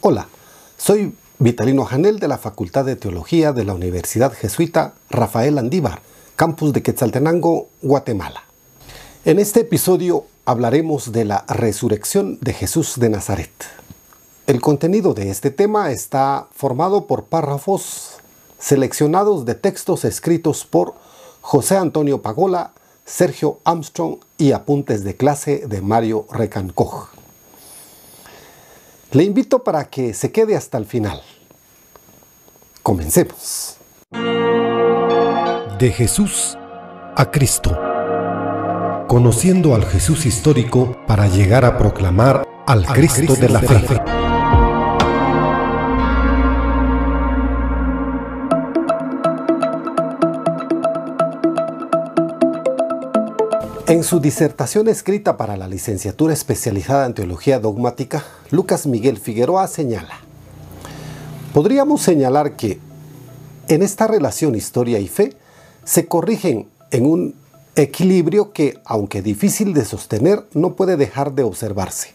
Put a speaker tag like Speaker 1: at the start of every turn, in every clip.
Speaker 1: Hola, soy Vitalino Janel de la Facultad de Teología de la Universidad Jesuita Rafael Andívar, campus de Quetzaltenango, Guatemala. En este episodio hablaremos de la resurrección de Jesús de Nazaret. El contenido de este tema está formado por párrafos seleccionados de textos escritos por José Antonio Pagola, Sergio Armstrong y apuntes de clase de Mario Recancoj. Le invito para que se quede hasta el final. Comencemos.
Speaker 2: De Jesús a Cristo. Conociendo al Jesús histórico para llegar a proclamar al Cristo, de la fe.
Speaker 1: En su disertación escrita para la licenciatura especializada en teología dogmática, Lucas Miguel Figueroa señala, podríamos señalar que en esta relación historia y fe se corrigen en un equilibrio que, aunque difícil de sostener, no puede dejar de observarse.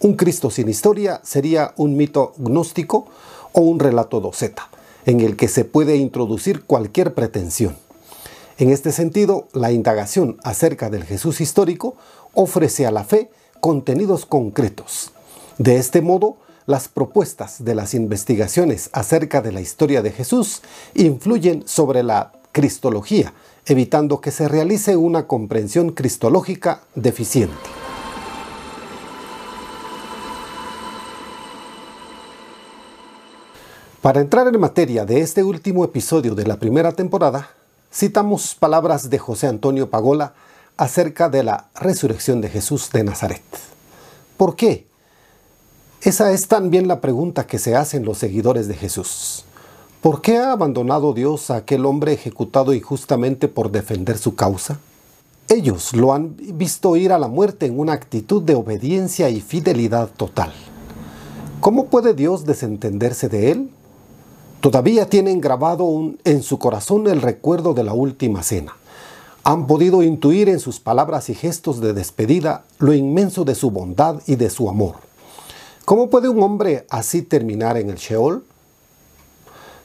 Speaker 1: Un Cristo sin historia sería un mito gnóstico o un relato doceta, en el que se puede introducir cualquier pretensión. En este sentido, la indagación acerca del Jesús histórico ofrece a la fe contenidos concretos. De este modo, las propuestas de las investigaciones acerca de la historia de Jesús influyen sobre la cristología, evitando que se realice una comprensión cristológica deficiente. Para entrar en materia de este último episodio de la primera temporada, citamos palabras de José Antonio Pagola acerca de la resurrección de Jesús de Nazaret. ¿Por qué? Esa es también la pregunta que se hacen los seguidores de Jesús. ¿Por qué ha abandonado Dios a aquel hombre ejecutado injustamente por defender su causa? Ellos lo han visto ir a la muerte en una actitud de obediencia y fidelidad total. ¿Cómo puede Dios desentenderse de él? Todavía tienen grabado en su corazón el recuerdo de la última cena. Han podido intuir en sus palabras y gestos de despedida lo inmenso de su bondad y de su amor. ¿Cómo puede un hombre así terminar en el Sheol?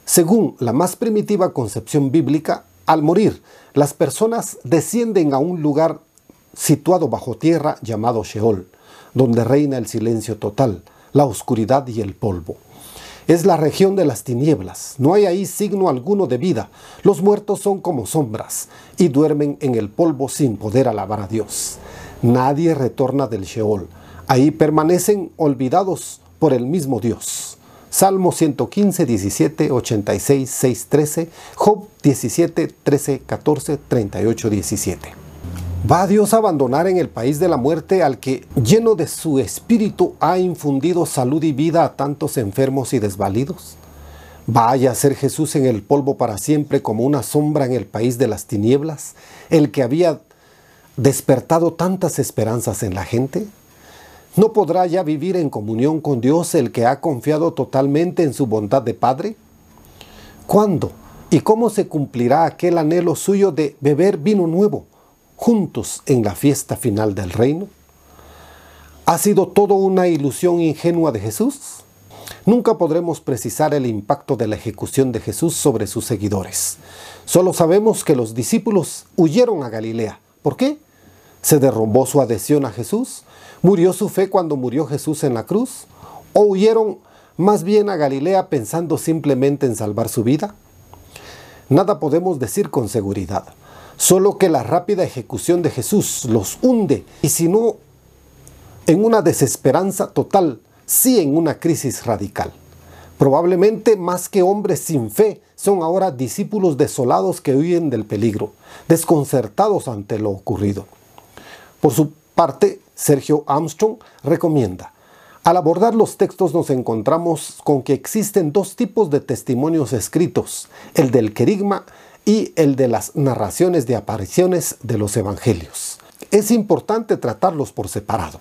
Speaker 1: Según la más primitiva concepción bíblica, al morir, las personas descienden a un lugar situado bajo tierra llamado Sheol, donde reina el silencio total, la oscuridad y el polvo. Es la región de las tinieblas. No hay ahí signo alguno de vida. Los muertos son como sombras y duermen en el polvo sin poder alabar a Dios. Nadie retorna del Sheol. Ahí permanecen olvidados por el mismo Dios. Salmo 115, 17, 86, 6, 13, Job 17, 13, 14, 38, 17. ¿Va Dios a abandonar en el país de la muerte al que, lleno de su espíritu, ha infundido salud y vida a tantos enfermos y desvalidos? ¿Vaya a ser Jesús en el polvo para siempre como una sombra en el país de las tinieblas, el que había despertado tantas esperanzas en la gente? ¿No podrá ya vivir en comunión con Dios el que ha confiado totalmente en su bondad de Padre? ¿Cuándo y cómo se cumplirá aquel anhelo suyo de beber vino nuevo? Juntos en la fiesta final del reino? ¿Ha sido todo una ilusión ingenua de Jesús? Nunca podremos precisar el impacto de la ejecución de Jesús sobre sus seguidores. Solo sabemos que los discípulos huyeron a Galilea. ¿Por qué? ¿Se derrumbó su adhesión a Jesús? ¿Murió su fe cuando murió Jesús en la cruz? ¿O huyeron más bien a Galilea pensando simplemente en salvar su vida? Nada podemos decir con seguridad. Solo que la rápida ejecución de Jesús los hunde y si no en una desesperanza total, sí en una crisis radical. Probablemente más que hombres sin fe, son ahora discípulos desolados que huyen del peligro, desconcertados ante lo ocurrido. Por su parte, Sergio Armstrong recomienda, al abordar los textos nos encontramos con que existen dos tipos de testimonios escritos, el del querigma y el de las narraciones de apariciones de los evangelios. Es importante tratarlos por separado.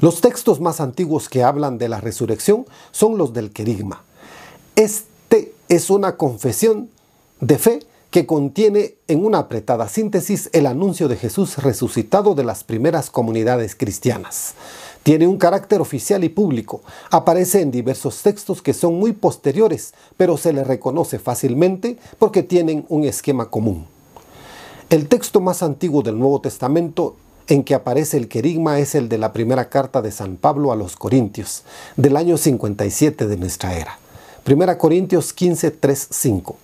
Speaker 1: Los textos más antiguos que hablan de la resurrección son los del querigma. Este es una confesión de fe que contiene en una apretada síntesis el anuncio de Jesús resucitado de las primeras comunidades cristianas. Tiene un carácter oficial y público, aparece en diversos textos que son muy posteriores, pero se le reconoce fácilmente porque tienen un esquema común. El texto más antiguo del Nuevo Testamento en que aparece el querigma es el de la primera carta de San Pablo a los Corintios, del año 57 de nuestra era. Primera Corintios 15, 3, 5.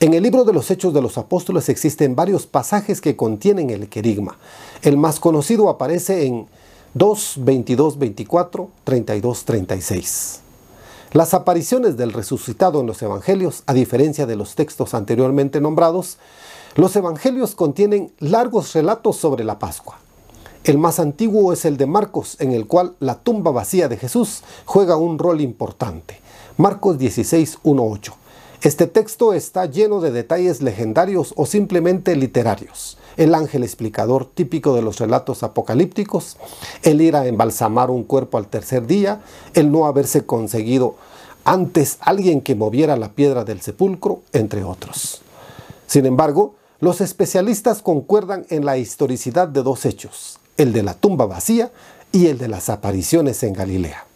Speaker 1: En el libro de los Hechos de los Apóstoles existen varios pasajes que contienen el querigma. El más conocido aparece en 2, 22, 24, 32, 36. Las apariciones del resucitado en los evangelios, a diferencia de los textos anteriormente nombrados, los evangelios contienen largos relatos sobre la Pascua. El más antiguo es el de Marcos, en el cual la tumba vacía de Jesús juega un rol importante. Marcos 16, 1, 8. Este texto está lleno de detalles legendarios o simplemente literarios. El ángel explicador típico de los relatos apocalípticos, el ir a embalsamar un cuerpo al tercer día, el no haberse conseguido antes alguien que moviera la piedra del sepulcro, entre otros. Sin embargo, los especialistas concuerdan en la historicidad de dos hechos, el de la tumba vacía y el de las apariciones en Galilea.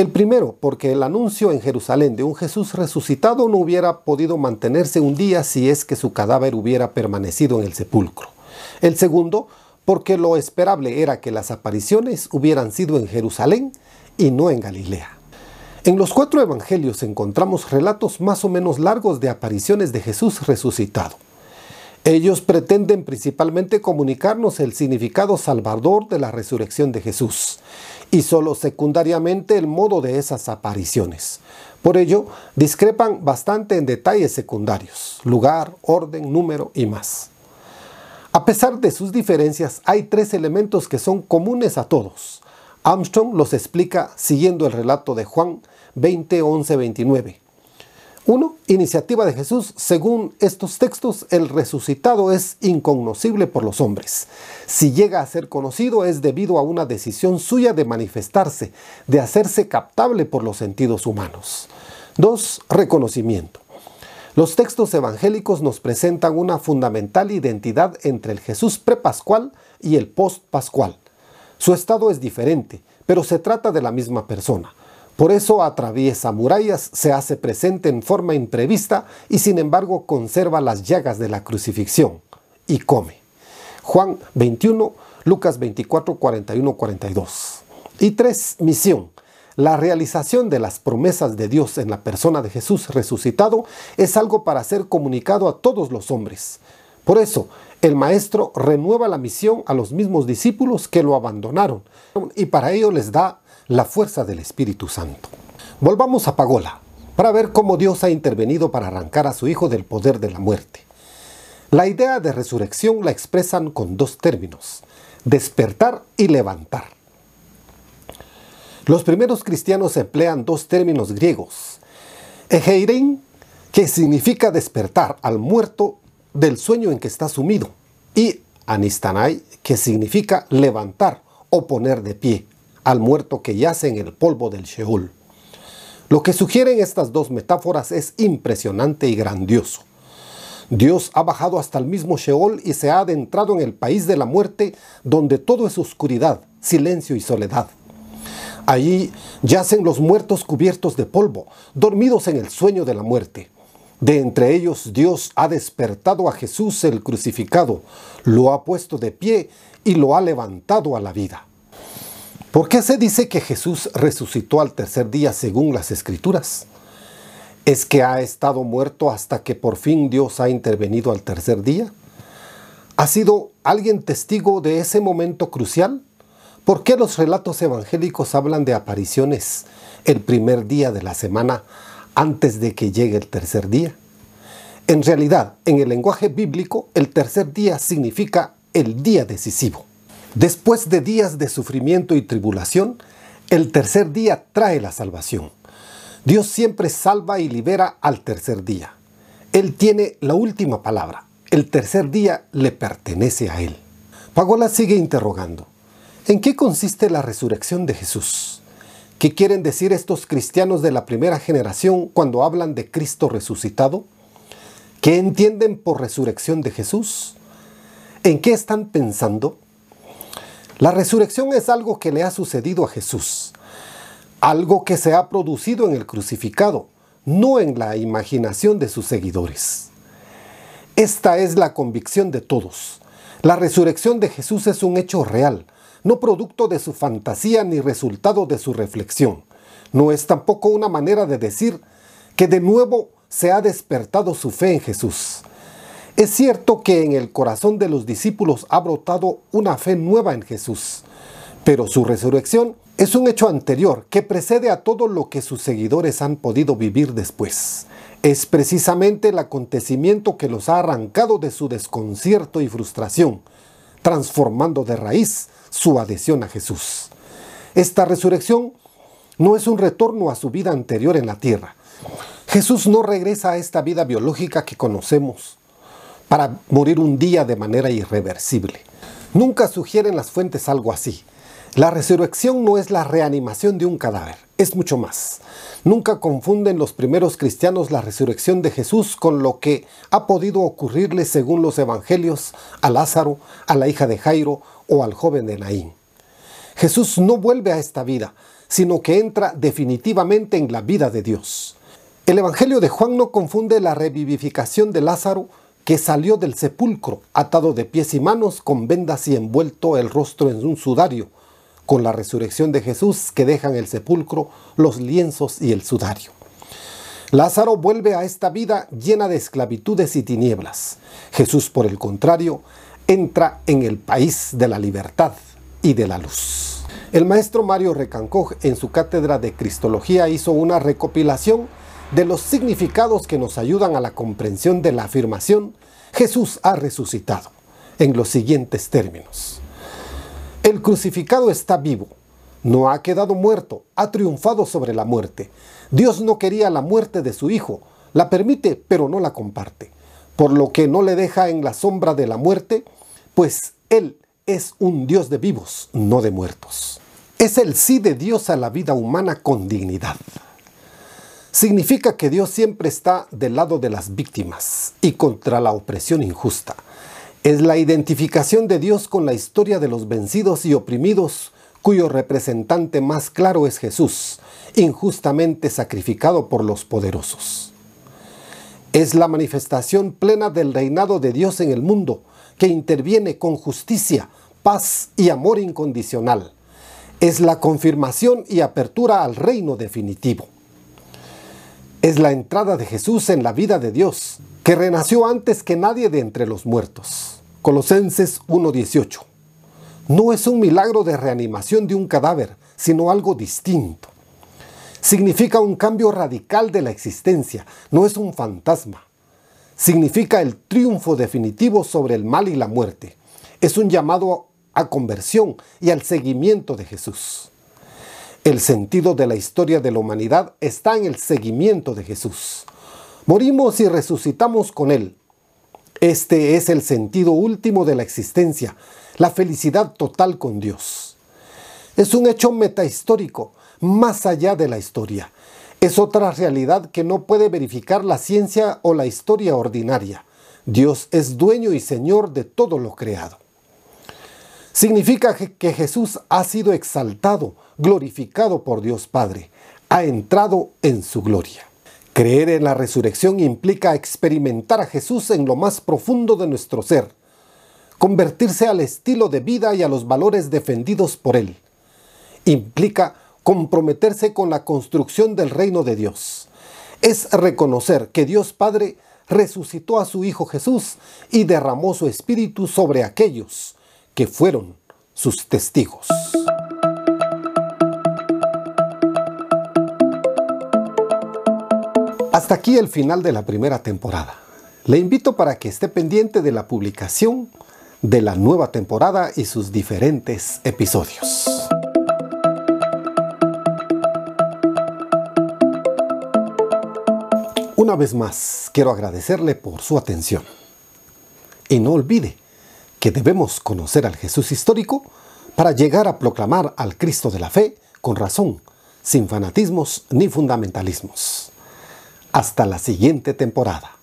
Speaker 1: El primero, porque el anuncio en Jerusalén de un Jesús resucitado no hubiera podido mantenerse un día si es que su cadáver hubiera permanecido en el sepulcro. El segundo, porque lo esperable era que las apariciones hubieran sido en Jerusalén y no en Galilea. En los cuatro evangelios encontramos relatos más o menos largos de apariciones de Jesús resucitado. Ellos pretenden principalmente comunicarnos el significado salvador de la resurrección de Jesús y solo secundariamente el modo de esas apariciones. Por ello, discrepan bastante en detalles secundarios, lugar, orden, número y más. A pesar de sus diferencias, hay tres elementos que son comunes a todos. Armstrong los explica siguiendo el relato de Juan 20, 11, 29. 1. Iniciativa de Jesús. Según estos textos, el resucitado es incognoscible por los hombres. Si llega a ser conocido es debido a una decisión suya de manifestarse, de hacerse captable por los sentidos humanos. 2. Reconocimiento. Los textos evangélicos nos presentan una fundamental identidad entre el Jesús prepascual y el postpascual. Su estado es diferente, pero se trata de la misma persona. Por eso atraviesa murallas, se hace presente en forma imprevista y sin embargo conserva las llagas de la crucifixión y come. Juan 21, Lucas 24, 41, 42. Y 3. Misión. La realización de las promesas de Dios en la persona de Jesús resucitado es algo para ser comunicado a todos los hombres. Por eso, el Maestro renueva la misión a los mismos discípulos que lo abandonaron y para ello les da la fuerza del Espíritu Santo. Volvamos a Pagola para ver cómo Dios ha intervenido para arrancar a su Hijo del poder de la muerte. La idea de resurrección la expresan con dos términos, despertar y levantar. Los primeros cristianos emplean dos términos griegos, egeirein, que significa despertar al muerto del sueño en que está sumido, y anistanai, que significa levantar o poner de pie al muerto que yace en el polvo del Sheol. Lo que sugieren estas dos metáforas es impresionante y grandioso. Dios ha bajado hasta el mismo Sheol y se ha adentrado en el país de la muerte, donde todo es oscuridad, silencio y soledad. Allí yacen los muertos cubiertos de polvo, dormidos en el sueño de la muerte. De entre ellos Dios ha despertado a Jesús el crucificado, lo ha puesto de pie y lo ha levantado a la vida. ¿Por qué se dice que Jesús resucitó al tercer día según las escrituras? ¿Es que ha estado muerto hasta que por fin Dios ha intervenido al tercer día? ¿Ha sido alguien testigo de ese momento crucial? ¿Por qué los relatos evangélicos hablan de apariciones el primer día de la semana antes de que llegue el tercer día? En realidad, en el lenguaje bíblico, el tercer día significa el día decisivo. Después de días de sufrimiento y tribulación, el tercer día trae la salvación. Dios siempre salva y libera al tercer día. Él tiene la última palabra. El tercer día le pertenece a Él. Pagola sigue interrogando. ¿En qué consiste la resurrección de Jesús? ¿Qué quieren decir estos cristianos de la primera generación cuando hablan de Cristo resucitado? ¿Qué entienden por resurrección de Jesús? ¿En qué están pensando? La resurrección es algo que le ha sucedido a Jesús, algo que se ha producido en el crucificado, no en la imaginación de sus seguidores. Esta es la convicción de todos. La resurrección de Jesús es un hecho real, no producto de su fantasía ni resultado de su reflexión. No es tampoco una manera de decir que de nuevo se ha despertado su fe en Jesús. Es cierto que en el corazón de los discípulos ha brotado una fe nueva en Jesús, pero su resurrección es un hecho anterior que precede a todo lo que sus seguidores han podido vivir después. Es precisamente el acontecimiento que los ha arrancado de su desconcierto y frustración, transformando de raíz su adhesión a Jesús. Esta resurrección no es un retorno a su vida anterior en la tierra. Jesús no regresa a esta vida biológica que conocemos, para morir un día de manera irreversible. Nunca sugieren las fuentes algo así. La resurrección no es la reanimación de un cadáver, es mucho más. Nunca confunden los primeros cristianos la resurrección de Jesús con lo que ha podido ocurrirle según los evangelios a Lázaro, a la hija de Jairo o al joven de Naín. Jesús no vuelve a esta vida, sino que entra definitivamente en la vida de Dios. El Evangelio de Juan no confunde la revivificación de Lázaro que salió del sepulcro atado de pies y manos con vendas y envuelto el rostro en un sudario, con la resurrección de Jesús que dejan el sepulcro los lienzos y el sudario. Lázaro vuelve a esta vida llena de esclavitudes y tinieblas. Jesús, por el contrario, entra en el país de la libertad y de la luz. El maestro Mario Recancoj en su cátedra de Cristología hizo una recopilación de los significados que nos ayudan a la comprensión de la afirmación Jesús ha resucitado en los siguientes términos. El crucificado está vivo, no ha quedado muerto, ha triunfado sobre la muerte. Dios no quería la muerte de su Hijo, la permite pero no la comparte, por lo que no le deja en la sombra de la muerte, pues Él es un Dios de vivos, no de muertos. Es el sí de Dios a la vida humana con dignidad significa que Dios siempre está del lado de las víctimas y contra la opresión injusta. Es la identificación de Dios con la historia de los vencidos y oprimidos, cuyo representante más claro es Jesús, injustamente sacrificado por los poderosos. Es la manifestación plena del reinado de Dios en el mundo, que interviene con justicia, paz y amor incondicional. Es la confirmación y apertura al reino definitivo es la entrada de Jesús en la vida de Dios, que renació antes que nadie de entre los muertos. Colosenses 1.18. No es un milagro de reanimación de un cadáver, sino algo distinto. Significa un cambio radical de la existencia, no es un fantasma. Significa el triunfo definitivo sobre el mal y la muerte. Es un llamado a conversión y al seguimiento de Jesús. El sentido de la historia de la humanidad está en el seguimiento de Jesús. Morimos y resucitamos con Él. Este es el sentido último de la existencia, la felicidad total con Dios. Es un hecho metahistórico, más allá de la historia. Es otra realidad que no puede verificar la ciencia o la historia ordinaria. Dios es dueño y señor de todo lo creado. Significa que Jesús ha sido exaltado, glorificado por Dios Padre, ha entrado en su gloria. Creer en la resurrección implica experimentar a Jesús en lo más profundo de nuestro ser, convertirse al estilo de vida y a los valores defendidos por Él. Implica comprometerse con la construcción del reino de Dios. Es reconocer que Dios Padre resucitó a su Hijo Jesús y derramó su Espíritu sobre aquellos que fueron sus testigos. Hasta aquí el final de la primera temporada. Le invito para que esté pendiente de la publicación de la nueva temporada y sus diferentes episodios. Una vez más, quiero agradecerle por su atención. Y no olvide que debemos conocer al Jesús histórico para llegar a proclamar al Cristo de la fe con razón, sin fanatismos ni fundamentalismos. Hasta la siguiente temporada.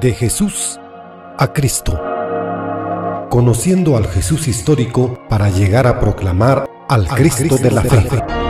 Speaker 2: De Jesús a Cristo. Conociendo al Jesús histórico para llegar a proclamar al Cristo de la fe.